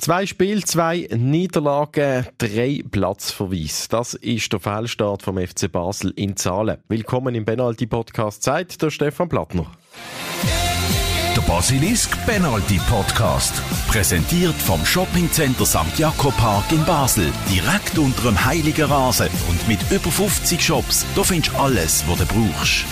Zwei Spiele, zwei Niederlagen, drei Platzverweis. Das ist der Fehlstart vom FC Basel in Zahlen. Willkommen im Penalty Podcast. Zeit der Stefan Plattner. Der Basilisk Penalty Podcast. Präsentiert vom Shoppingcenter St. Jakob Park in Basel. Direkt unter dem Heiligen Rasen und mit über 50 Shops. Da findest du alles, was du brauchst.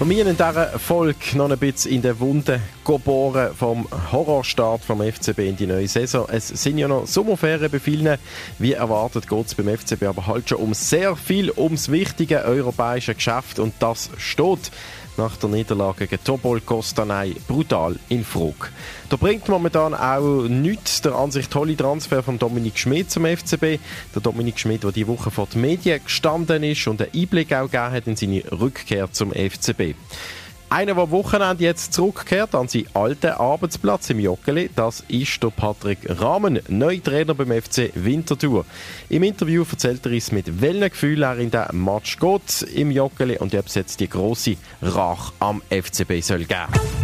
Wir müssen in dieser Folge noch ein bisschen in der Wunde geboren vom Horrorstart vom FCB in die neue Saison. Es sind ja noch Sommerferien bei vielen. Wie erwartet geht es beim FCB aber halt schon um sehr viel ums wichtige europäische Geschäft und das steht nach der Niederlage gegen Topol Kostanay brutal in Frage. Da bringt momentan auch nichts der an sich tolle Transfer von Dominik Schmidt zum FCB. Der Dominik Schmidt, der die Woche vor den Medien gestanden ist und einen Einblick auch gegeben hat in seine Rückkehr zum FCB. Einer, der Wochenende jetzt zurückkehrt an seinen alten Arbeitsplatz im Joggeli, das ist der Patrick Rahmen, neuer Trainer beim FC Winterthur. Im Interview erzählt er uns, mit welchen Gefühlen er in den Match geht im Joggeli und ob es jetzt die grosse Rach am FCB soll geben.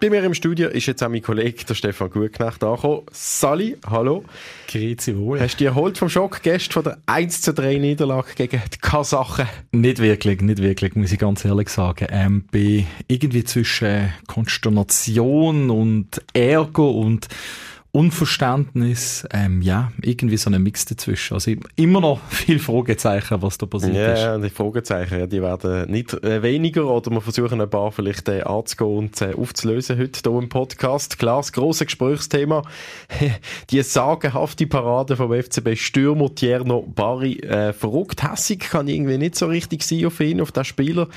Bei mir im Studio ist jetzt auch mein Kollege, der Stefan Gutknecht, angekommen. Sali, hallo. Grüezi wohl. Hast du dich erholt vom Schock gestern von der 1 zu 3 Niederlage gegen die Kasachen? Nicht wirklich, nicht wirklich, muss ich ganz ehrlich sagen. Ähm, bin irgendwie zwischen Konsternation und Ärger und Unverständnis, ähm, ja, irgendwie so ein Mix dazwischen. Also immer noch viel Fragezeichen, was da passiert ja, ist. Ja, die Fragezeichen, die werden nicht äh, weniger oder wir versuchen ein paar vielleicht äh, anzugehen und äh, aufzulösen heute hier im Podcast. Klar, das grosse Gesprächsthema, die sagenhafte Parade vom FCB Stürmer Tierno Bari, äh, verrückt, hässig kann irgendwie nicht so richtig sein auf ihn, auf den Spieler.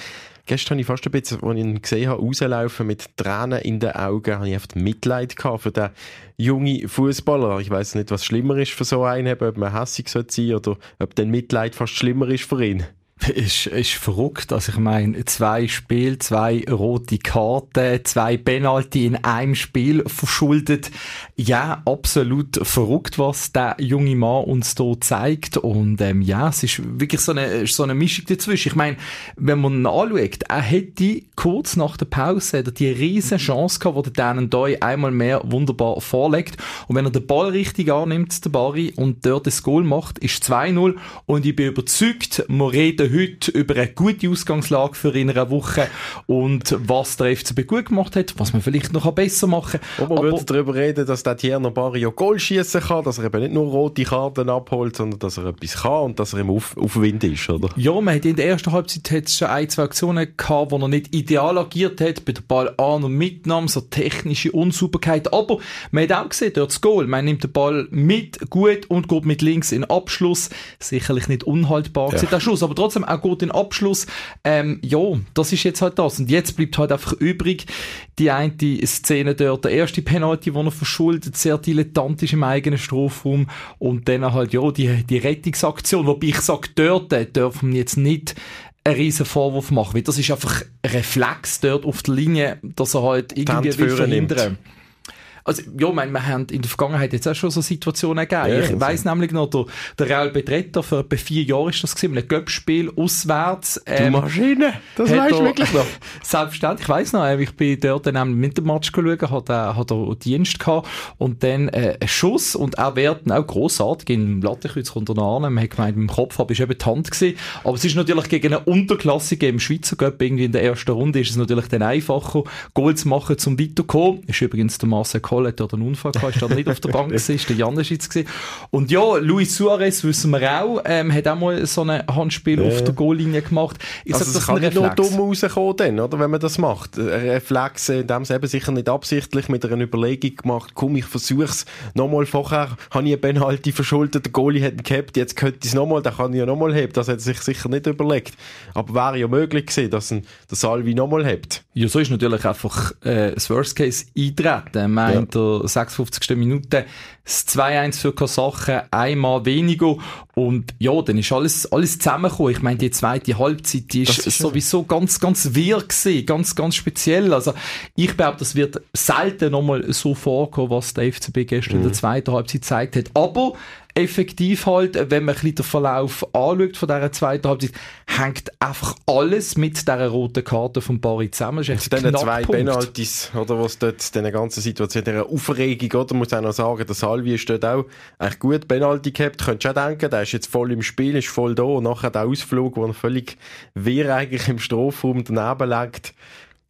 Gestern habe ich fast ein bisschen, als ich ihn gesehen habe, rauslaufen mit Tränen in den Augen, habe ich einfach Mitleid gehabt für den jungen Fußballer. Ich weiß nicht, was schlimmer ist für so einen, ob man hässig sein sollte oder ob dann Mitleid fast schlimmer ist für ihn ist, ist verrückt. Also ich meine, zwei Spiele, zwei rote Karten, zwei Penalty in einem Spiel verschuldet. Ja, absolut verrückt, was der junge Mann uns hier zeigt. Und ähm, ja, es ist wirklich so eine, so eine Mischung dazwischen. Ich meine, wenn man ihn anschaut, er hätte kurz nach der Pause die riesen Chance gehabt, wo der Dan Doi einmal mehr wunderbar vorlegt. Und wenn er den Ball richtig annimmt, der Barry, und dort das Goal macht, ist 2-0. Und ich bin überzeugt, wir reden heute über eine gute Ausgangslage für in einer Woche und was der FCB gut gemacht hat, was man vielleicht noch besser machen kann. Und man würde darüber reden, dass der Tierno Barrio Goal schießen kann, dass er eben nicht nur rote Karten abholt, sondern dass er etwas kann und dass er im Auf Aufwind ist, oder? Ja, man hat in der ersten Halbzeit hat schon ein, zwei Aktionen gehabt, wo er nicht ideal agiert hat, bei der Ball an- und mitnahm, so technische Unsauberkeit, aber man hat auch gesehen, dort das Goal, man nimmt den Ball mit, gut und geht mit links in Abschluss, sicherlich nicht unhaltbar ja. der Schuss, aber trotzdem trotzdem auch gut den Abschluss. Ähm, ja, das ist jetzt halt das. Und jetzt bleibt halt einfach übrig die eine Szene dort, der erste Penalty, wo er verschuldet, sehr dilettantisch im eigenen Strafraum und dann halt, ja, die, die Rettungsaktion, wobei ich sage, dort dürfen wir jetzt nicht einen riesen Vorwurf machen, weil das ist einfach ein Reflex dort auf der Linie, dass er halt irgendwie will verhindern. Nimmt. Also, ja, mein, wir haben in der Vergangenheit jetzt auch schon so Situationen gegeben. Ja, ich also. weiss nämlich noch, der, der Real Betreter, vor etwa vier Jahren ist das gewesen, ein Göppspiel auswärts. Ähm, du Maschine, das weißt du wirklich noch. Selbstverständlich, ich weiss noch, ich bin dort dann mit dem Match geschaut, hat er, hat er Dienst gehabt und dann äh, ein Schuss und er werden auch grossartig im Lattenkreuz runter an. Man hat gemeint, im Kopf habe ich eben die Hand gesehen. Aber es ist natürlich gegen einen Unterklassiker im Schweizer Göpp irgendwie in der ersten Runde ist es natürlich dann einfacher, Goal zu machen, zum weiterkommen. Ist übrigens der Marcel Kohl hat einen Unfall gehabt, ist nicht auf der Bank gewesen, ist der Janeschitz gewesen. Und ja, Luis Suarez wissen wir auch, ähm, hat auch mal so ein Handspiel ja. auf der Goallinie gemacht. Ich also sag, das, das kann nicht nur dumm rauskommen dann, oder, wenn man das macht. Reflex, in dem eben sicher nicht absichtlich mit einer Überlegung gemacht, komm, ich versuch's nochmal vorher, habe ich einen Penalty verschuldet, der Goalie hat ihn gehabt, jetzt könnte ich es nochmal, dann kann ich ja nochmal haben. Das hat er sich sicher nicht überlegt. Aber wäre ja möglich gewesen, dass ein, der Salvi nochmal hebt. Ja, so ist natürlich einfach äh, das Worst Case eintreten. Meint der 56. Minute das 2-1 für Kasachen, einmal weniger und ja, dann ist alles, alles zusammengekommen. Ich meine, die zweite Halbzeit, die ist, ist sowieso ganz, ganz wirr gewesen, ganz, ganz speziell. Also ich glaube, das wird selten nochmal so vorkommen, was der FCB gestern mhm. in der mhm. zweiten Halbzeit gezeigt hat. Aber effektiv halt, wenn man ein bisschen den Verlauf anschaut von dieser zweiten Halbzeit, hängt einfach alles mit dieser roten Karte von Barry zusammen. Ist echt zwei Penalties, oder was dort, diese ganze Situation, dieser Aufregung, oder, muss auch noch sagen, der Salvi ist dort auch echt gut Penalty gehabt, könntest du auch denken, der ist jetzt voll im Spiel, ist voll da, und nachher der Ausflug, wo er völlig wirr eigentlich im Strafraum daneben legt,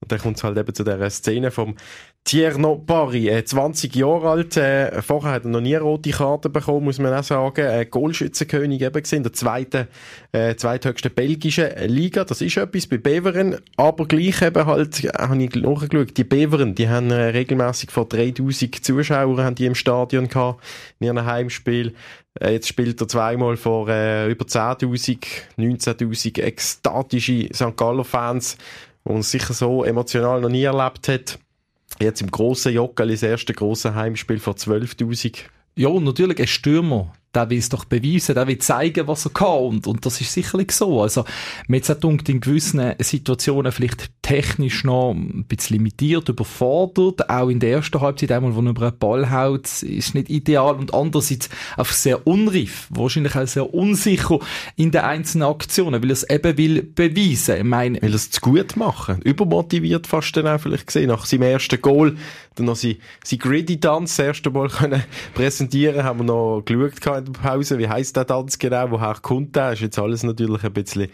und dann kommt es halt eben zu dieser Szene vom Tierno Barry, äh, 20 Jahre alt, äh, vorher hat er noch nie rote Karte bekommen, muss man auch sagen, äh, Goalschützenkönig eben gesehen, der zweite, äh, zweithöchsten belgischen Liga, das ist etwas bei Beveren, aber gleich eben halt, äh, habe ich nachgeschaut, die Beveren, die haben äh, regelmäßig vor 3000 Zuschauern haben die im Stadion gehabt, in ihrem Heimspiel, äh, jetzt spielt er zweimal vor äh, über 10.000, 19.000 ekstatische St. Galler Fans, wo man sicher so emotional noch nie erlebt hat. Jetzt im grossen Joggeli, das erste grosse Heimspiel von 12.000. Ja, natürlich ein Stürmer der will es doch beweisen, der will zeigen, was er kann. Und, und das ist sicherlich so. Also, mir jetzt auch in gewissen Situationen vielleicht technisch noch ein bisschen limitiert, überfordert. Auch in der ersten Halbzeit, einmal, wo er über einen Ball haut, ist nicht ideal. Und andererseits einfach sehr unreif, wahrscheinlich auch sehr unsicher in den einzelnen Aktionen, weil er es eben will beweisen. Ich meine, will er es zu gut machen. Übermotiviert fast dann auch vielleicht gesehen. Nach seinem ersten Goal, dann noch sein, sein Gritty Dance das erste Mal können präsentieren, haben wir noch geschaut in der Pause. Wie heisst der Tanz genau? Woher kommt der? Ist jetzt alles natürlich ein bisschen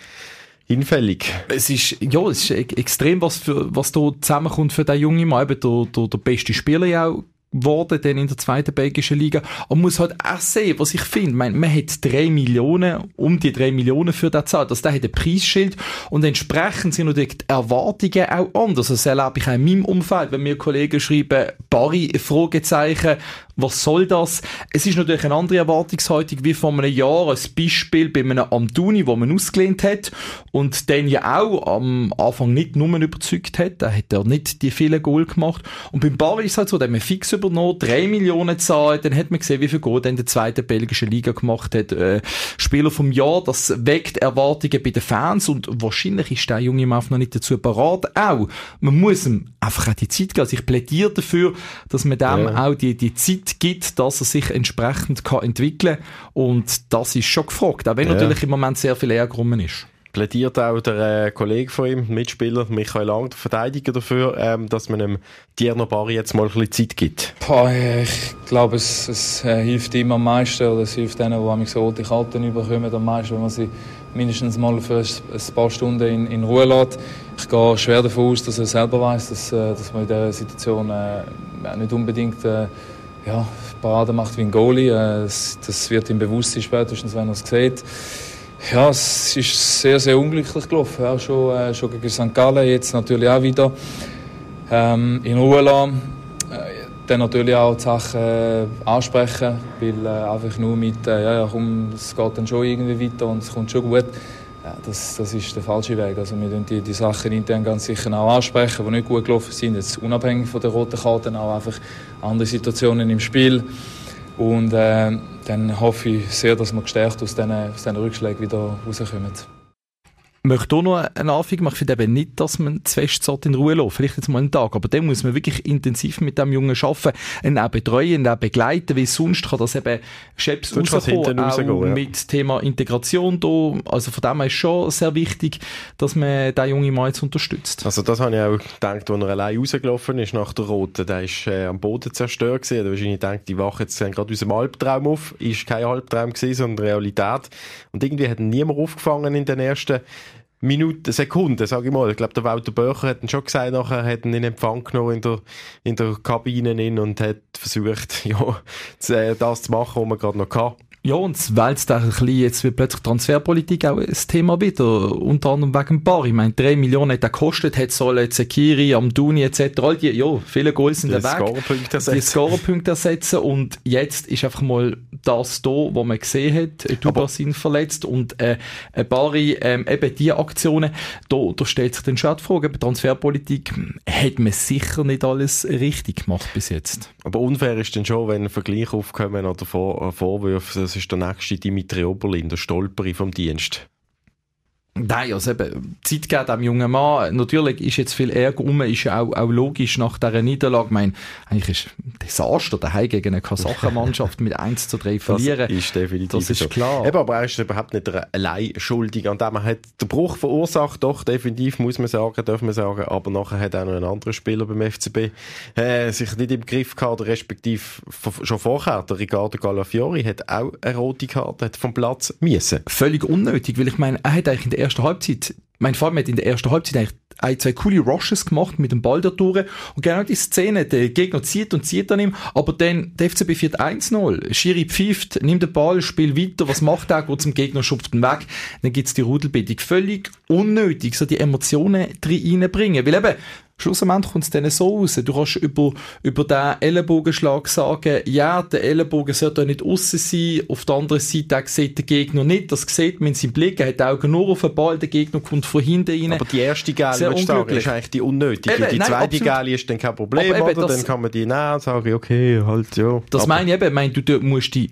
hinfällig. Es ist, ja, es ist extrem, was für, was da zusammenkommt für den jungen Mann. Eben der, der, der beste Spieler ja auch geworden dann in der zweiten belgischen Liga. Und muss halt auch sehen, was ich finde. Man, man hat drei Millionen, um die drei Millionen für das zahlt. Also der hat ein Preisschild und entsprechend sind natürlich die Erwartungen auch anders. Das erlebe ich auch in meinem Umfeld, wenn mir Kollegen schreiben, Barry, Fragezeichen, was soll das? Es ist natürlich eine andere Erwartungshaltung wie vor einem Jahr, ein Beispiel bei einem Amtuni, wo man ausgelehnt hat und den ja auch am Anfang nicht nur überzeugt hat, da hat er nicht die vielen Goal gemacht. Und beim Barry ist es halt so, der hat man fix übernommen, drei Millionen zahlt, dann hat man gesehen, wie viel Goal er in der zweiten belgischen Liga gemacht hat. Äh, Spieler vom Jahr, das weckt Erwartungen bei den Fans und wahrscheinlich ist der junge Mann noch nicht dazu parat. Auch, man muss ihm einfach auch die Zeit geben. Also ich plädiere dafür, dass man dem ja. auch die, die Zeit Zeit gibt, dass er sich entsprechend kann entwickeln kann. Und das ist schon gefragt, auch wenn ja. natürlich im Moment sehr viel Ärger rum ist plädiert auch der äh, Kollege von ihm, Mitspieler Michael Lang, der Verteidiger dafür, ähm, dass man dem Tierno Bari jetzt mal ein bisschen Zeit gibt? Boah, ich glaube, es, es äh, hilft ihm am meisten, oder es hilft denen, die so rote Karten überkommen, am meisten, wenn man sie mindestens mal für ein paar Stunden in, in Ruhe lässt. Ich gehe schwer davon aus, dass er selber weiß, dass, äh, dass man in dieser Situation äh, nicht unbedingt äh, ja, Parade macht wie ein Goalie. Äh, das wird ihm bewusst sein, spätestens wenn er es sieht. Ja, es ist sehr, sehr unglücklich gelaufen. Ja, schon, äh, schon gegen St. Gallen, jetzt natürlich auch wieder ähm, in Ruhe lassen. Äh, dann natürlich auch die Sachen äh, ansprechen, weil äh, einfach nur mit, ja, komm, es geht dann schon irgendwie weiter und es kommt schon gut. Ja, das, das ist der falsche Weg. Also wir die, die Sachen intern ganz sicher auch ansprechen, die nicht gut gelaufen sind, jetzt unabhängig von der roten Karte, auch einfach andere Situationen im Spiel. Und äh, dann hoffe ich sehr, dass wir gestärkt aus diesen, aus diesen Rückschlägen wieder rauskommen möchte auch noch eine Anfügung machen. Ich finde eben nicht, dass man zu fest in Ruhe lässt. Vielleicht jetzt mal einen Tag. Aber dann muss man wirklich intensiv mit dem Jungen arbeiten, ihn auch betreuen, ihn auch begleiten, weil sonst kann das eben Scheps rauskommen, auch ja. mit Thema Integration da. Also von dem her ist schon sehr wichtig, dass man den jungen Mann jetzt unterstützt. Also das habe ich auch gedacht, als er allein rausgelaufen ist nach der Roten. Der ist äh, am Boden zerstört gewesen. Da wahrscheinlich gedacht, die wachen jetzt gerade aus dem Albtraum auf. Ist kein Albtraum gewesen, sondern Realität. Und irgendwie hat niemand aufgefangen in den ersten Minuten, Sekunden, sage ich mal. Ich glaube, der Walter Böcher hat ihn schon gesagt, nachher hat ihn in Empfang genommen in der, in der Kabine und hat versucht, ja, äh, das zu machen, was man gerade noch kann. Ja, und es wälzt auch ein bisschen, jetzt wird plötzlich Transferpolitik auch ein Thema wieder, unter anderem wegen Bar. Ich meine, drei Millionen hat er gekostet, hat sollen Zekiri, Amduni etc., all die, ja, viele Goals sind der Weg. Die Scorerpunkte ersetzen und jetzt ist einfach mal das da, was man gesehen hat, Duba sind verletzt und äh, Bari, ähm, eben die Aktionen, da, da stellt sich dann schon die Frage, Transferpolitik hat man sicher nicht alles richtig gemacht bis jetzt. Aber unfair ist dann schon, wenn Vergleich aufkommen oder Vor Vorwürfe, ist der nächste Dimitri Oberlin, der Stolperi vom Dienst. Nein, also eben, Zeit geht dem jungen Mann. Natürlich ist jetzt viel Ärger um, ist ja auch, auch logisch nach dieser Niederlage. Ich meine, eigentlich ist ein Desaster daheim gegen eine Kasachenmannschaft mit 1 zu 3 verlieren. Das ist definitiv Das ist so. klar. Eben, aber er ist überhaupt nicht allein schuldig an dem. Er hat den Bruch verursacht, doch, definitiv, muss man sagen, darf man sagen. Aber nachher hat auch noch ein anderer Spieler beim FCB äh, sich nicht im Griff gehabt, respektive schon vorher. Der Ricardo Galafiori hat auch eine rote Karte, hat vom Platz müssen. völlig unnötig, weil ich meine, er hat eigentlich in der ersten Halbzeit, mein Vater hat in der ersten Halbzeit eigentlich ein, zwei coole Rushes gemacht mit dem Ball da durch. Und genau die Szene, der Gegner zieht und zieht an ihm, aber dann der FCB führt 1-0, Schiri pfeift, nimmt den Ball, spielt weiter, was macht er, geht zum Gegner, schupft ihn weg, dann gibt's die Rudelbildung. Völlig unnötig, so die Emotionen reinbringen, weil eben, Schlussendlich kommt es dann so raus. Du kannst über, über den Ellenbogenschlag sagen, ja, der Ellenbogen sollte nicht aussen sein. Auf der anderen Seite sieht der Gegner nicht. Das sieht man in seinem Blick. Er hat die Augen nur auf den Ball. Der Gegner kommt von hinten rein. Aber die erste Gale, sagen, unglücklich. ist eigentlich die unnötige. Eben, die nein, zweite. Gale ist dann kein Problem, eben, oder? das- Dann kann man die nehmen und sagen, okay, halt, ja. Das Aber- meine ich eben. Ich meine, du, du musst die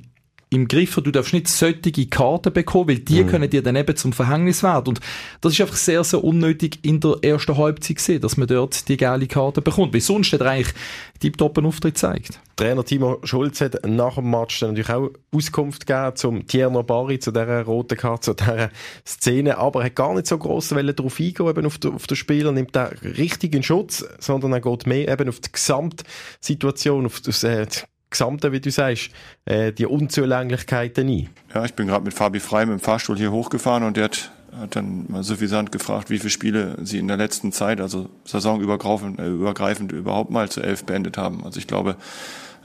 im Griff haben, du darfst nicht solche Karten bekommen, weil die können dir dann eben zum Verhängnis werden. Und das ist einfach sehr, sehr unnötig in der ersten Halbzeit gesehen, dass man dort die geile Karte bekommt. Weil sonst hat er eigentlich tiptop einen Auftritt gezeigt. Trainer Timo Schulz hat nach dem Match dann natürlich auch Auskunft gegeben zum Tierno Bari, zu dieser roten Karte, zu dieser Szene, aber er hat gar nicht so gross darauf eingehen, eben auf auf den Spieler, nimmt da richtig in Schutz, sondern er geht mehr eben auf die Gesamtsituation, auf das äh, die Gesamte, wie du sagst, äh, die Unzulänglichkeiten ein. Ja, ich bin gerade mit Fabi Frei mit dem Fahrstuhl hier hochgefahren und der hat, hat dann mal suffisant gefragt, wie viele Spiele sie in der letzten Zeit, also saisonübergreifend äh, übergreifend überhaupt mal zu elf beendet haben. Also ich glaube,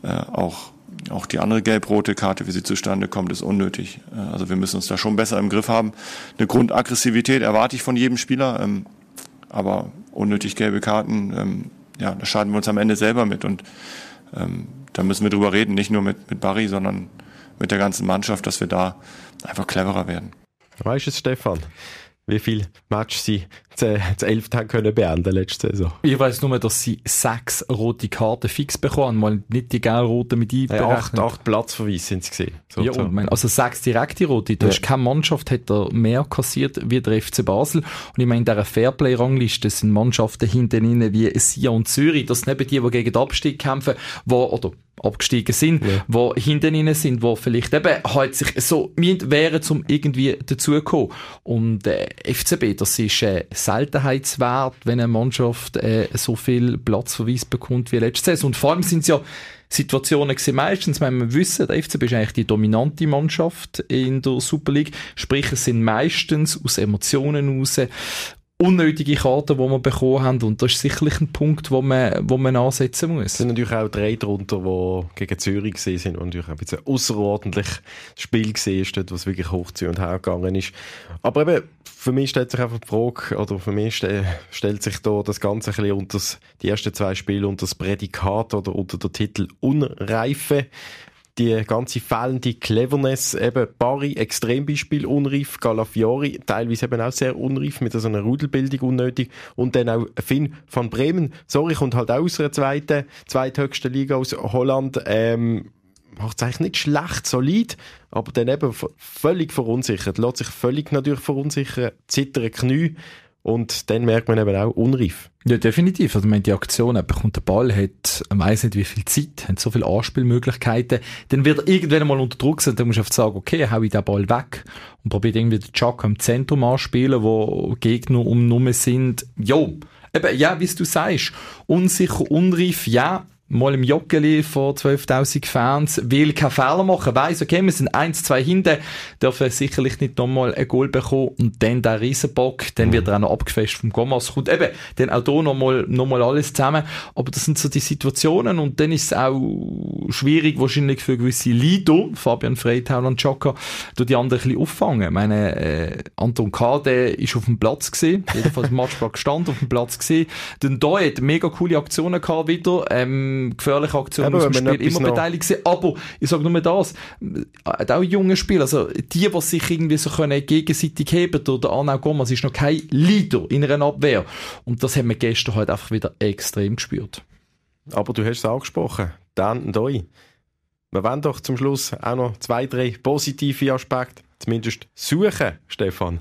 äh, auch, auch die andere gelb-rote Karte, wie sie zustande kommt, ist unnötig. Äh, also wir müssen uns da schon besser im Griff haben. Eine Grundaggressivität erwarte ich von jedem Spieler, ähm, aber unnötig gelbe Karten, ähm, ja, da schaden wir uns am Ende selber mit und ähm, da müssen wir drüber reden, nicht nur mit, mit Barry, sondern mit der ganzen Mannschaft, dass wir da einfach cleverer werden. Weißt du Stefan? Wie viele Matches sie zu, zu elf haben können beenden letzte Saison? Ich weiss nur, dass sie sechs rote Karten fix bekommen, mal nicht die gelb-roten mit Äh, acht, einberechnet. acht Platzverweise sind es gesehen. Ja, und mein, also sechs direkte Rote. Du Ja. hast keine Mannschaft, hat er mehr kassiert wie der FC Basel. Und ich meine, in dieser Fairplay-Rangliste sind Mannschaften hinten rein wie Sia und Zürich. Das sind eben die, die gegen den Abstieg kämpfen, wo, oder abgestiegen sind, Ja. wo hinten rein sind, wo vielleicht eben halt sich so wären, um irgendwie dazuzukommen. Und äh, FCB, das ist äh, Seltenheitswert, wenn eine Mannschaft äh, so viel Platzverweis bekommt wie letzte Saison. Und vor allem sind es ja Situationen gewesen. Meistens, wenn wir wissen, der FCB ist eigentlich die dominante Mannschaft in der Super League. Sprich, es sind meistens aus Emotionen heraus unnötige Karten, die wir bekommen haben. Und das ist sicherlich ein Punkt, wo man, wo man ansetzen muss. Es sind natürlich auch drei drunter, die gegen Zürich gesehen sind und natürlich ein bisschen außerordentliches Spiel gesehen ist, was wirklich hoch zu und her gegangen ist. Aber eben, für mich stellt sich einfach die Frage, oder für mich ste stellt sich da das Ganze ein bisschen unter die ersten zwei Spiele unter das Prädikat oder unter der Titel Unreife. Die ganze fehlende Cleverness, eben Bari, Extrembeispiel unreif, Galafiori, teilweise eben auch sehr unreif, mit so einer Rudelbildung unnötig. Und dann auch Finn van Bremen, sorry, kommt halt auch aus einer zweiten, zweithöchsten Liga aus Holland, ähm, macht es eigentlich nicht schlecht, solid, aber dann eben völlig verunsichert, lässt sich völlig natürlich verunsichern, zittern Knie und dann merkt man eben auch unreif. Ja, definitiv. Also, meine, die Aktion, er bekommt den Ball, hat, weiss nicht wie viel Zeit, hat so viele Anspielmöglichkeiten. Dann wird er irgendwann mal unter Druck sein, dann musst du einfach sagen, okay, hau ich den Ball weg und probiert irgendwie den Chuck im Zentrum anspielen, wo Gegner um Nummer sind. Jo. Eben, ja, wie du sagst, unsicher, unreif, ja. Mal im Joggeli vor 12.000 Fans, will keinen Fehler machen, weiss, okay, wir sind 1, 2 hinten, dürfen sicherlich nicht nochmal ein Goal bekommen und dann der Riesenbock, dann wird er auch noch abgefasst vom Gomas, kommt eben, dann auch hier nochmal, nochmal alles zusammen, aber das sind so die Situationen und dann ist es auch schwierig wahrscheinlich für gewisse Leader, Fabian Freitau und Chaka, durch die anderen ein bisschen auffangen. Ich meine, äh, Anton K., der ist auf dem Platz gesehen, jedenfalls im Matchplan gestanden, auf dem Platz gesehen, dann da hat mega coole Aktionen gehabt wieder, ähm, gefährliche Aktionen Eben, aus dem Spiel, immer noch- beteiligt gewesen. Aber ich sage nur das, äh, auch junge Spieler, also die, die sich irgendwie so können gegenseitig heben, der, der Arnau Gomas ist noch kein Leader in einer Abwehr. Und das haben wir gestern halt einfach wieder extrem gespürt. Aber du hast es angesprochen, Dan und Doi. Wir wollen doch zum Schluss auch noch zwei, drei positive Aspekte zumindest suchen, Stefan.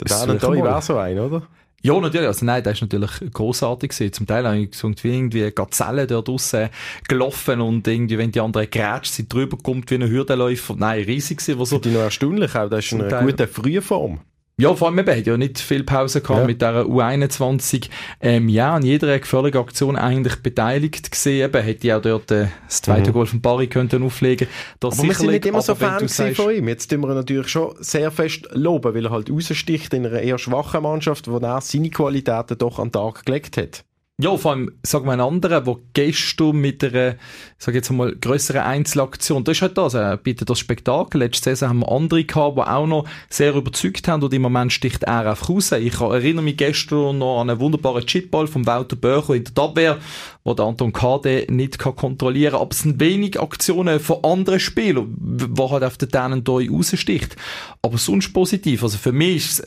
Der Dan Doi war so ein, oder? Ja, natürlich. Also nein, das ist natürlich großartig gewesen. Zum Teil habe ich gesagt, wie irgendwie Gazelle dort draussen gelaufen und irgendwie, wenn die andere grätscht, sie drüber kommt wie ein Hürdenläufer. Nein, riesig gewesen. So ich noch erstaunlich auch. Das ist eine gute Frühform. Ja, vor allem, wir haben ja nicht viel Pause gehabt ja. mit dieser U21. Ähm, ja, an jeder gefährlichen Aktion eigentlich beteiligt gesehen. Eben, hätte ich auch dort äh, das zweite mhm. Goal von Barry könnten auflegen Aber wir sind nicht immer so Fan von ihm. Jetzt tun wir ihn natürlich schon sehr fest loben, weil er halt raussticht in einer eher schwachen Mannschaft, wo er seine Qualitäten doch an den Tag gelegt hat. Ja, vor allem, sagen wir einen anderen, der gestern mit einer, sag jetzt mal, grösseren Einzelaktion, das ist halt das, äh, bitte das Spektakel. Letzte Saison haben wir andere gehabt, die auch noch sehr überzeugt haben und im Moment sticht er einfach raus. Ich erinnere mich gestern noch an einen wunderbaren Chipball von Walter Böcher in der Abwehr, wo der Anton Kade nicht kann kontrollieren kann. Aber es sind wenig Aktionen von anderen Spielern, wo halt auf den Dänen hier raussticht. Aber sonst positiv. Also für mich ist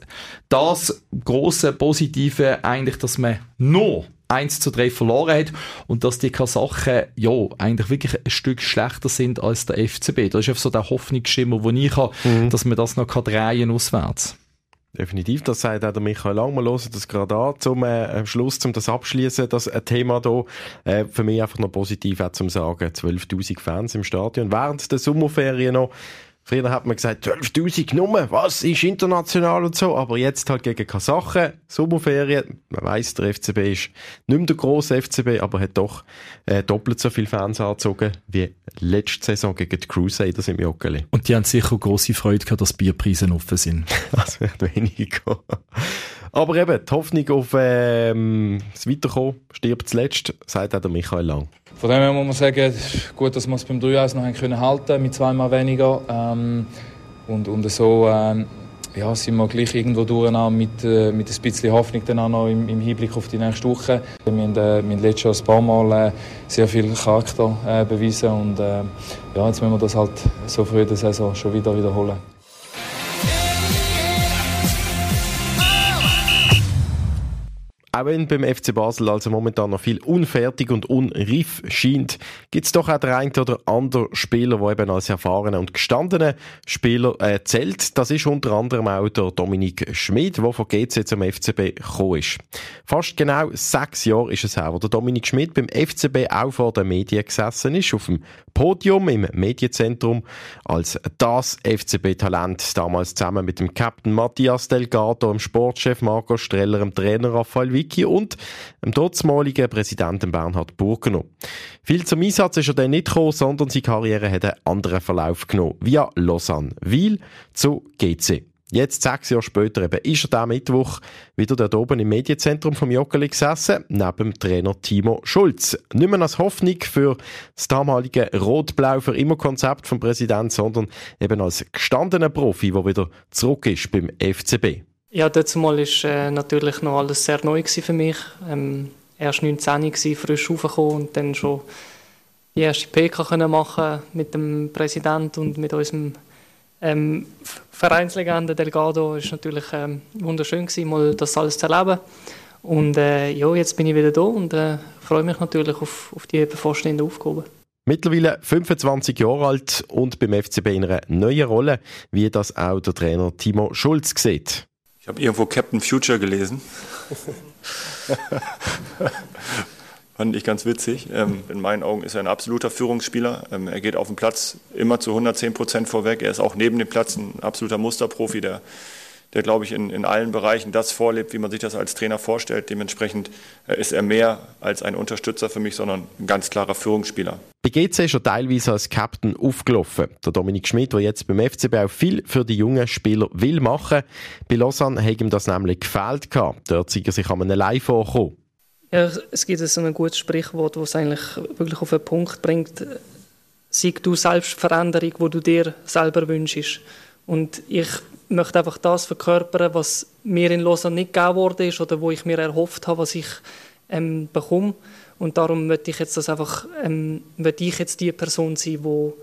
das große Positive eigentlich, dass man nur 1 zu 3 verloren hat und dass die Kasachen ja eigentlich wirklich ein Stück schlechter sind als der FCB. Das ist einfach so der Hoffnungsschimmer, den ich habe, mhm. dass man das noch drehen auswärts. Definitiv, das sagt auch der Michael Lang. Wir hören das gerade an, zum äh, Schluss, zum das abschließen, das äh, Thema hier. Äh, für mich einfach noch positiv auch zum sagen, 12.000 Fans im Stadion. Während der Sommerferien noch Früher hat man gesagt, 12.000 Nummer, was ist international und so, aber jetzt halt gegen Kasachen, Sommerferien, man weiss, der FCB ist nicht mehr der grosse FCB, aber hat doch äh, doppelt so viele Fans angezogen wie letzte Saison gegen die Crusaders im Joggeli. Und die haben sicher grosse Freude gehabt, dass Bierpreise offen sind. das wird weniger. Aber eben, die Hoffnung auf ähm, das Weiterkommen stirbt zuletzt, sagt auch der Michael Lang. Von dem her muss man sagen, gut, dass wir es beim 3-1 noch können halten mit zweimal weniger. Ähm, und, und so ähm, ja, sind wir gleich irgendwo durch mit, äh, mit ein bisschen Hoffnung dann auch noch im, im Hinblick auf die nächste Woche. Wir haben, äh, wir haben letztes Jahr ein paar Mal äh, sehr viel Charakter äh, bewiesen und äh, ja, jetzt müssen wir das halt so früh in der Saison schon wieder wiederholen. Auch wenn beim FC Basel also momentan noch viel unfertig und unreif scheint, gibt es doch auch der ein oder andere Spieler, der eben als erfahrener und gestandener Spieler äh, zählt. Das ist unter anderem auch der Dominik Schmid, der von GC zum FCB gekommen ist. Fast genau sechs Jahre ist es her, wo der Dominik Schmid beim FCB auch vor den Medien gesessen ist, auf dem Podium im Medienzentrum als das FCB-Talent, damals zusammen mit dem Captain Matthias Delgado, dem Sportchef Marco Streller, dem Trainer Raphael Vicky und dem dortmaligen Präsidenten Bernhard Burgener. Viel zum Einsatz ist er dann nicht gekommen, sondern seine Karriere hat einen anderen Verlauf genommen, via Lausanne, Wiel zu GC. Jetzt, sechs Jahre später, eben, ist er da Mittwoch wieder dort oben im Medienzentrum vom Joggeli gesessen, neben dem Trainer Timo Schulz. Nicht mehr als Hoffnung für das damalige Rot-Blau für immer Konzept vom Präsidenten, sondern eben als gestandener Profi, der wieder zurück ist beim FCB. Ja, dazu mal ist äh, natürlich noch alles sehr neu für mich. Ähm, erst 19 war frisch aufgekommen und dann schon die erste PK können machen mit dem Präsidenten und mit unserem ähm, Vereinslegende Delgado. War natürlich ähm, wunderschön gewesen, mal das alles zu erleben. Und äh, ja, jetzt bin ich wieder da und äh, freue mich natürlich auf, auf die bevorstehenden Aufgaben. Mittlerweile 25 Jahre alt und beim FCB in einer neuen Rolle, wie das auch der Trainer Timo Schulz sieht. Ich habe irgendwo Captain Future gelesen. Fand ich ganz witzig. Ähm, in meinen Augen ist er ein absoluter Führungsspieler. Ähm, er geht auf dem Platz immer zu 110 Prozent vorweg. Er ist auch neben dem Platz ein absoluter Musterprofi, der der, glaube ich, in, in allen Bereichen das vorlebt, wie man sich das als Trainer vorstellt. Dementsprechend äh, ist er mehr als ein Unterstützer für mich, sondern ein ganz klarer Führungsspieler. Bei GC ist er teilweise als Captain aufgelaufen. Der Dominik Schmidt, der jetzt beim FCB auch viel für die jungen Spieler will machen. Bei Lausanne hat ihm das nämlich gefehlt gehabt. Dort sei er sich an einem Leih vorgekommen. Ja, es gibt so ein gutes Sprichwort, das es eigentlich wirklich auf den Punkt bringt. Sei du selbst Veränderung, die du dir selber wünschst. Und ich möchte einfach das verkörpern, was mir in Lausanne nicht gegeben worden ist oder wo ich mir erhofft habe, was ich ähm, bekomme. Und darum möchte ich jetzt das einfach, ähm, ich jetzt die Person sein, wo,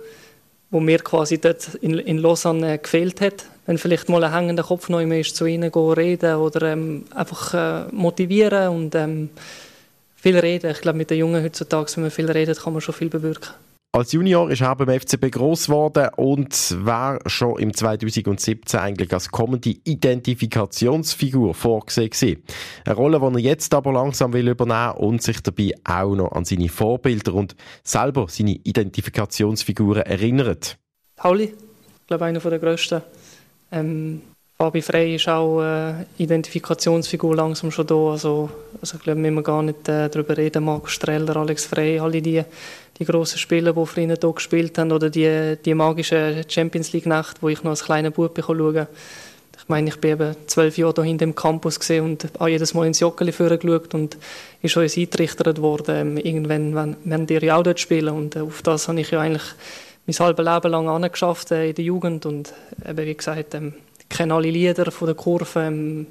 wo mir quasi dort in, in Lausanne äh, gefehlt hat. Wenn vielleicht mal ein hängender Kopf noch immer ist, zu ihnen gehen, reden oder ähm, einfach äh, motivieren und ähm, viel reden. Ich glaube, mit den Jungen heutzutage, wenn man viel redet, kann man schon viel bewirken. Als Junior ist er beim FCB gross geworden und war schon im 2017 eigentlich als kommende Identifikationsfigur vorgesehen gewesen. Eine Rolle, die er jetzt aber langsam will übernehmen und sich dabei auch noch an seine Vorbilder und selber seine Identifikationsfiguren erinnert. Pauli, ich glaube einer der grössten. Ähm, Fabi Frey ist auch eine äh, Identifikationsfigur langsam schon da. Also, also ich glaube, müssen wir gar nicht äh, darüber reden. Markus Streller, Alex Frey, alle die, die grossen Spieler, die ihn hier gespielt haben, oder die, die magische Champions League-Nacht, wo ich noch als kleiner Bub schauen konnte. Ich meine, ich bin eben zwölf Jahre hier hinten im Campus und auch jedes Mal ins Joggeli geschaut und ist schon eintrichtert worden, ähm, irgendwann wenn die auch dort spielen. Und äh, auf das habe ich ja eigentlich mein halbes Leben lang angeschafft äh, in der Jugend und eben, wie gesagt, ähm, kenne alle Lieder von der Kurve, ähm,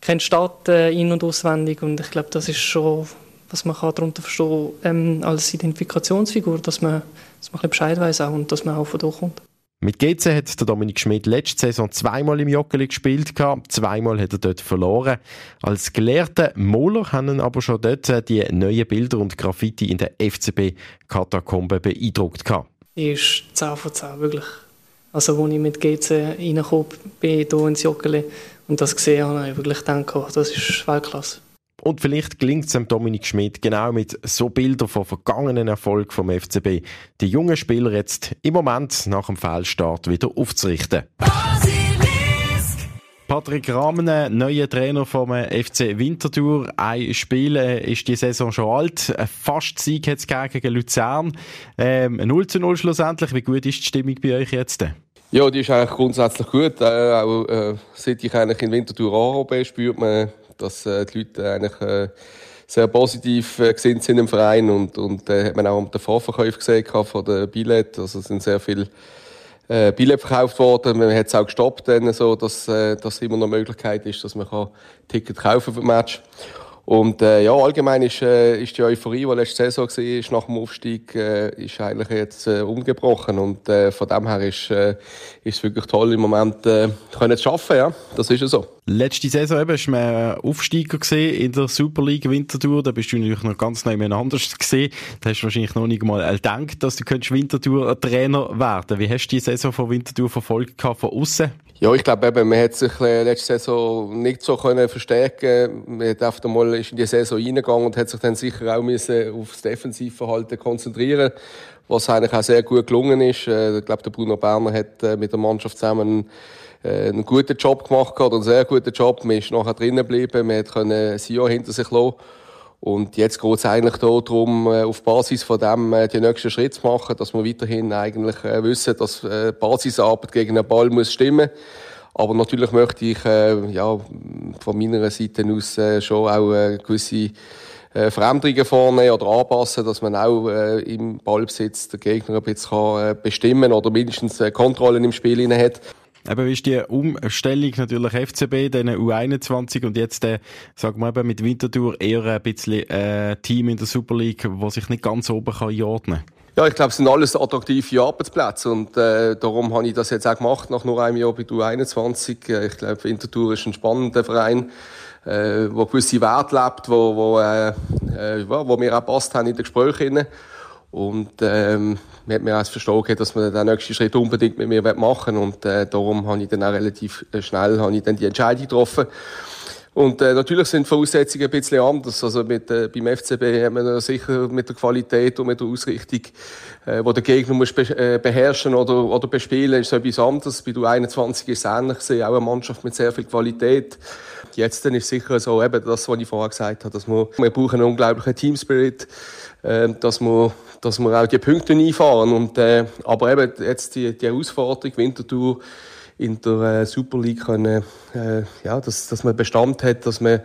kenne die Stadt äh, in- und auswendig und ich glaube, das ist schon, was man kann darunter verstehen ähm, als Identifikationsfigur, dass man, dass man ein Bescheid weiß auch und dass man auch von da kommt. Mit GC hat der Dominik Schmidt letzte Saison zweimal im Joggeli gespielt, zweimal hat er dort verloren. Als gelehrter Moller haben aber schon dort äh, die neuen Bilder und Graffiti in der FCB-Katakombe beeindruckt. Die ist 10 von 10, wirklich. Also als ich mit GC reingekommen bin, hier ins Joggeli und das gesehen habe, habe ich wirklich gedacht, oh, das ist Weltklasse. Und vielleicht gelingt es dem Dominik Schmidt genau mit so Bildern von vergangenen Erfolgen vom FCB, die jungen Spieler jetzt im Moment nach dem Fehlstart wieder aufzurichten. Patrick Rahmen, neuer Trainer vom FC Winterthur. Ein Spiel äh, ist die Saison schon alt. Ein fast Sieg hat es gegen Luzern. Ähm, 0 zu 0 schlussendlich. Wie gut ist die Stimmung bei euch jetzt? Ja, die ist eigentlich grundsätzlich gut. Äh, auch äh, seit ich eigentlich in Winterthur angekommen spürt man, dass äh, die Leute eigentlich äh, sehr positiv äh, sind in dem Verein und, und äh, hat man auch den Vorverkauf gesehen von den Billett. Also es sind sehr viele äh, Billett verkauft worden. Man hat es auch gestoppt, dann, so, dass, äh, immer noch Möglichkeit ist, dass man kann Ticket kaufen für das Match. Und äh, ja, allgemein ist, äh, ist die Euphorie, die letzte Saison war, nach dem Aufstieg, äh, ist eigentlich jetzt äh, umgebrochen. Und äh, von dem her ist, äh, ist wirklich toll, im Moment äh, können zu arbeiten. Ja? Das ist ja so. Letzte Saison eben, hast du Aufsteiger gesehen in der Super League Winterthur. Da bist du natürlich noch ganz nebeneinander gesehen. Da hast du wahrscheinlich noch nicht mal gedacht, dass du Winterthur Trainer werden Wie hast du die Saison von Winterthur verfolgt von außen? Ja, ich glaube eben, man hat sich äh, letzte Saison nicht so können verstärken. Man hat einfach mal in die Saison reingegangen und hat sich dann sicher auch müssen auf Defensivverhalten konzentrieren, was eigentlich auch sehr gut gelungen ist. Äh, ich glaube, der Bruno Berner hat äh, mit der Mannschaft zusammen einen guten Job gemacht oder einen sehr guten Job. Man ist nachher drinnen geblieben, man hat können Sio hinter sich lassen. Und jetzt geht es eigentlich darum, auf Basis von dem die nächsten Schritte zu machen, dass wir weiterhin eigentlich wissen, dass die Basisarbeit gegen den Ball muss stimmen aber natürlich möchte ich äh, ja, von meiner Seite aus äh, schon auch äh, gewisse äh, Veränderungen vornehmen oder anpassen, dass man auch äh, im Ballbesitz den Gegner ein bisschen kann, äh, bestimmen oder mindestens äh, Kontrollen im Spiel inne hat. Eben ist die Umstellung natürlich FCB, dann U21 und jetzt, äh, sagen wir eben mit Winterthur eher ein bisschen äh, Team in der Super League, das sich nicht ganz oben kann einordnen. Ja, ich glaube, es sind alles attraktive Arbeitsplätze und äh, darum habe ich das jetzt auch gemacht, nach nur einem Jahr bei U21. Äh, ich glaube, Winterthur ist ein spannender Verein, äh, wo gewisse Werte lebt, wo, wo, äh, äh, wo mir auch passt haben in den Gesprächen. Und ähm, man hat mir auch verstanden, dass man den nächsten Schritt unbedingt mit mir machen will. Und äh, darum habe ich dann auch relativ äh, schnell habe ich dann die Entscheidung getroffen. Und äh, natürlich sind die Voraussetzungen ein bisschen anders. Also mit, äh, beim FCB hat man sicher mit der Qualität und mit der Ausrichtung, äh, wo der Gegner muss be äh, beherrschen oder, oder bespielen, ist etwas anderes. Bei du 21 ist es ähnlich, auch eine Mannschaft mit sehr viel Qualität. Jetzt dann ist sicher so eben das, was ich vorher gesagt habe, dass wir, wir brauchen einen unglaublichen Teamspirit, äh, dass wir, dass wir auch die Punkte einfahren. Und, äh, aber eben jetzt die, die Herausforderung, Winterthur, in der äh, Super League können, äh, ja, dass, dass man Bestand hat, dass man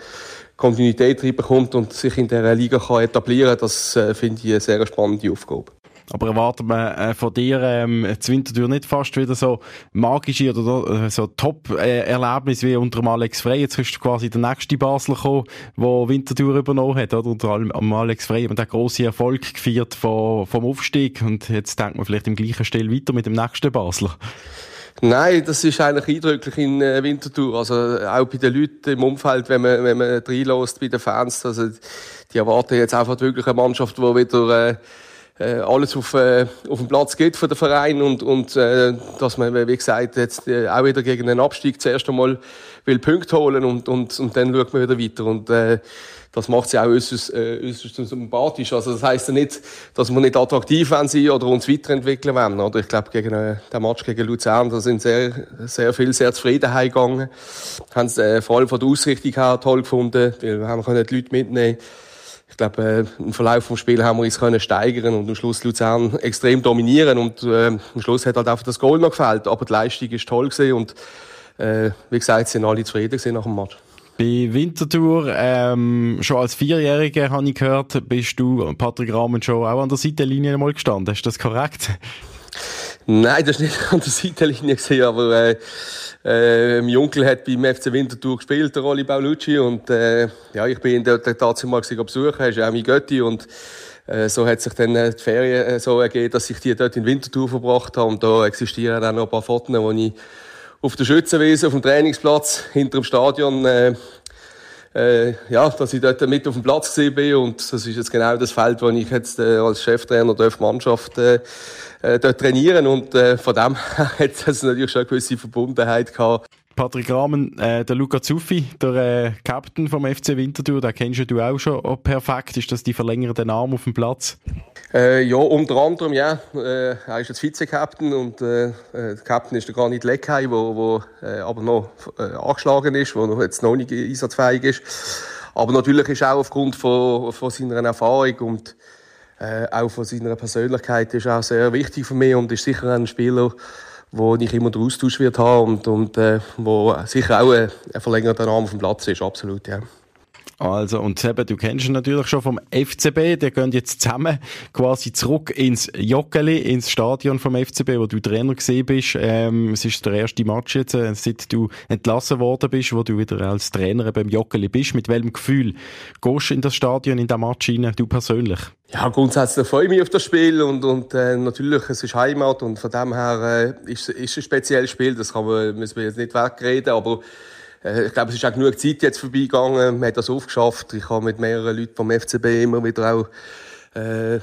Kontinuität reinbekommt und sich in dieser Liga kann etablieren das äh, finde ich eine sehr spannende Aufgabe. Aber erwartet man äh, von dir ähm, zu Winterthur nicht fast wieder so magische oder äh, so Top-Erlebnisse wie unter dem Alex Frey? Jetzt ist quasi der nächste Basler gekommen, der Winterthur übernommen hat, oder? Unter allem Alex Frey und der große Erfolg gefeiert vom, vom Aufstieg und jetzt denkt man vielleicht im gleichen Stil weiter mit dem nächsten Basler. Nein, das ist eigentlich eindrücklich in äh, Winterthur. Also auch bei den Leuten im Umfeld, wenn man, wenn man reinlässt bei den Fans. Also die erwarten jetzt einfach wirklich eine Mannschaft, die wieder, äh, äh, alles auf, äh, auf dem Platz geht für den Verein und, und äh, dass man, wie gesagt, jetzt äh, auch wieder gegen den Abstieg zuerst einmal will Punkte holen und, und, und dann schaut man wieder weiter. Und äh, das macht sie auch äußerst, äh, äußerst sympathisch. Also das heisst ja nicht, dass wir nicht attraktiv sein wollen oder uns weiterentwickeln wollen. Oder ich glaube, gegen äh, den Match gegen Luzern, da sind sehr, sehr viel sehr zufrieden heimgegangen. Haben es äh, vor allem von der Ausrichtung her toll gefunden. Wir haben können die Leute mitnehmen. Ich glaube, äh, im Verlauf des Spiels haben wir uns können steigern und am Schluss Luzern extrem dominieren und äh, am Schluss hat halt einfach das Goal noch gefällt. Aber die Leistung ist toll gewesen und äh, wie gesagt, sind alle zufrieden nach dem Match. Bei Winterthur, ähm, schon als Vierjähriger, habe ich gehört, bist du, Patrick Rahmen, schon auch an der Seitenlinie mal gestanden. Ist das korrekt? Nein, das ist nicht an der Seitenlinie gesehen, aber äh, äh, mein Onkel hat beim FC Winterthur gespielt, der Rolli Baulucci, und äh, ja, ich bin ihn dort tatsächlich mal besuchen, er ist auch mein Götti. Und äh, so hat sich dann äh, die Ferien äh, so ergeben, dass ich die dort in Winterthur verbracht habe. Und da existieren auch noch ein paar Fotos, wo ich auf der Schützenwiese, auf dem Trainingsplatz, hinter dem Stadion, äh, äh, ja, dass ich dort mit auf dem Platz gesehen bin und das ist jetzt genau das Feld, wo ich jetzt äh, als Cheftrainer der Mannschaft äh, äh, dort trainieren und äh, von dem hat es natürlich schon eine gewisse Verbundenheit gehabt. Patrick Rahmen, äh, der Luca Zuffi, der äh, Captain vom FC Winterthur, den kennst du auch schon oh, perfekt. Ist das die verlängerte Arm auf dem Platz? Äh, ja, unter anderem, ja. Äh, er ist jetzt Vize-Captain und äh, äh der Captain ist der Granit Leckheim, wo, wo äh, aber noch äh, angeschlagen ist, wo noch jetzt noch nicht einsatzfähig ist. Aber natürlich ist auch aufgrund von, von seiner Erfahrung und äh, auch von seiner Persönlichkeit ist auch sehr wichtig für mich und ist sicher ein Spieler, wo ich immer den Austausch wird haben und, und äh, wo sicher auch ein, ein verlängerter Arm auf dem Platz ist, absolut, ja. Also, und eben, du kennst ihn natürlich schon vom FCB, der gehen jetzt zusammen quasi zurück ins Joggeli, ins Stadion vom FCB, wo du Trainer gesehen bist. Ähm, es ist der erste Match jetzt, äh, seit du entlassen worden bist, wo du wieder als Trainer beim Joggeli bist. Mit welchem Gefühl gehst du in das Stadion, in den Match rein, du persönlich? Ja, grundsätzlich freue ich mich auf das Spiel und, und äh, natürlich, es ist Heimat und von dem her äh, ist, ist ein spezielles Spiel, das kann man, müssen wir jetzt nicht wegreden, aber ich glaube, es ist auch genug Zeit jetzt vorbeigegangen, man hat das aufgeschafft, ich habe mit mehreren Leuten vom FCB immer wieder auch äh,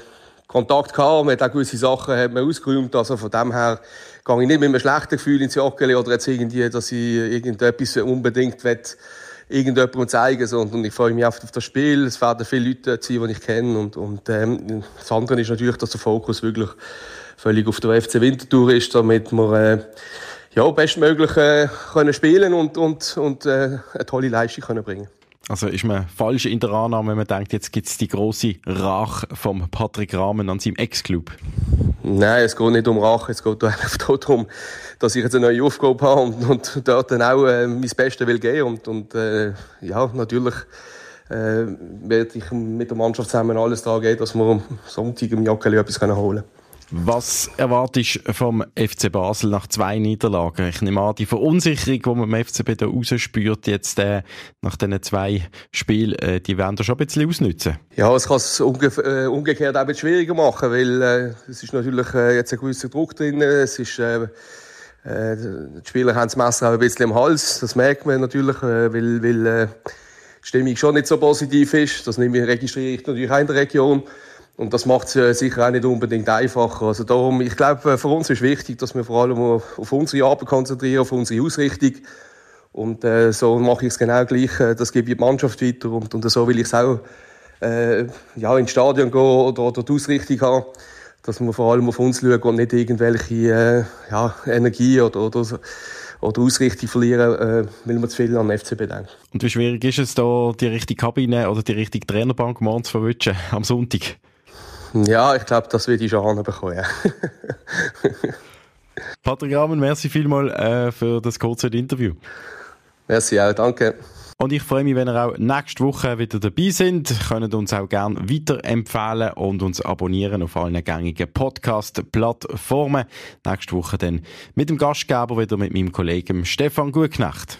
Kontakt gehabt, man hat auch gewisse Sachen hat man ausgeräumt, also von dem her gehe ich nicht mit einem schlechten Gefühl ins Joggeli oder jetzt irgendwie, dass ich irgendetwas unbedingt will, irgendjemandem zeigen, sondern ich freue mich auf das Spiel. Es werden viele Leute sein, die ich kenne. Und, und ähm, das andere ist natürlich, dass der Fokus wirklich völlig auf der FC Winterthur ist, damit wir äh, ja, bestmöglich äh, können spielen und, und, und äh, eine tolle Leistung können bringen also ist man falsch in der Annahme, wenn man denkt, jetzt gibt es die große Rache vom Patrick Rahmen an seinem Ex-Club? Nein, es geht nicht um Rache, es geht einfach darum, dass ich jetzt eine neue Aufgabe habe und, und dort dann auch äh, mein Bestes will geben und, und äh, ja, natürlich äh, werde ich mit der Mannschaft zusammen alles daran geben, dass wir am Sonntag im Jockeli etwas holen können. Was erwartest du vom FC Basel nach zwei Niederlagen? Ich nehme an, die Verunsicherung, die man im FCB da rausspürt, jetzt äh, nach diesen zwei Spielen, äh, die werden da schon ein bisschen ausnutzen. Ja, es kann es umge äh, umgekehrt auch ein bisschen schwieriger machen, weil äh, es ist natürlich äh, jetzt ein gewisser Druck drin. Es ist, äh, äh, die Spieler haben das Messer auch ein bisschen im Hals. Das merkt man natürlich, äh, weil, weil äh, die Stimmung schon nicht so positiv ist. Das registriere ich natürlich auch in der Region. Und das macht es äh, sicher auch nicht unbedingt einfacher. Also darum, ich glaube, äh, für uns ist wichtig, dass wir vor allem auf unsere Arbeit konzentrieren, auf unsere Ausrichtung. Und äh, so mache ich es genau gleich. Äh, das gebe ich die Mannschaft weiter. Und, und so will ich es auch äh, ja, ins Stadion gehen oder, oder die Ausrichtung haben. Dass wir vor allem auf uns schauen und nicht irgendwelche äh, ja, Energie oder, oder, oder Ausrichtung verlieren, äh, weil wir zu viel an den FCB denken. Und wie schwierig ist es da, die richtige Kabine oder die richtige Trainerbank morgen zu verwischen am Sonntag? Ja, ich glaube, das würde ich schon hinbekommen. Ja. Patrick Rahmen, merci vielmals äh, für das kurze Interview. Merci auch, danke. Und ich freue mich, wenn ihr auch nächste Woche wieder dabei sind. Könnt uns auch gerne weiterempfehlen und uns abonnieren auf allen gängigen Podcast-Plattformen. Nächste Woche dann mit dem Gastgeber wieder mit meinem Kollegen Stefan Gutknecht.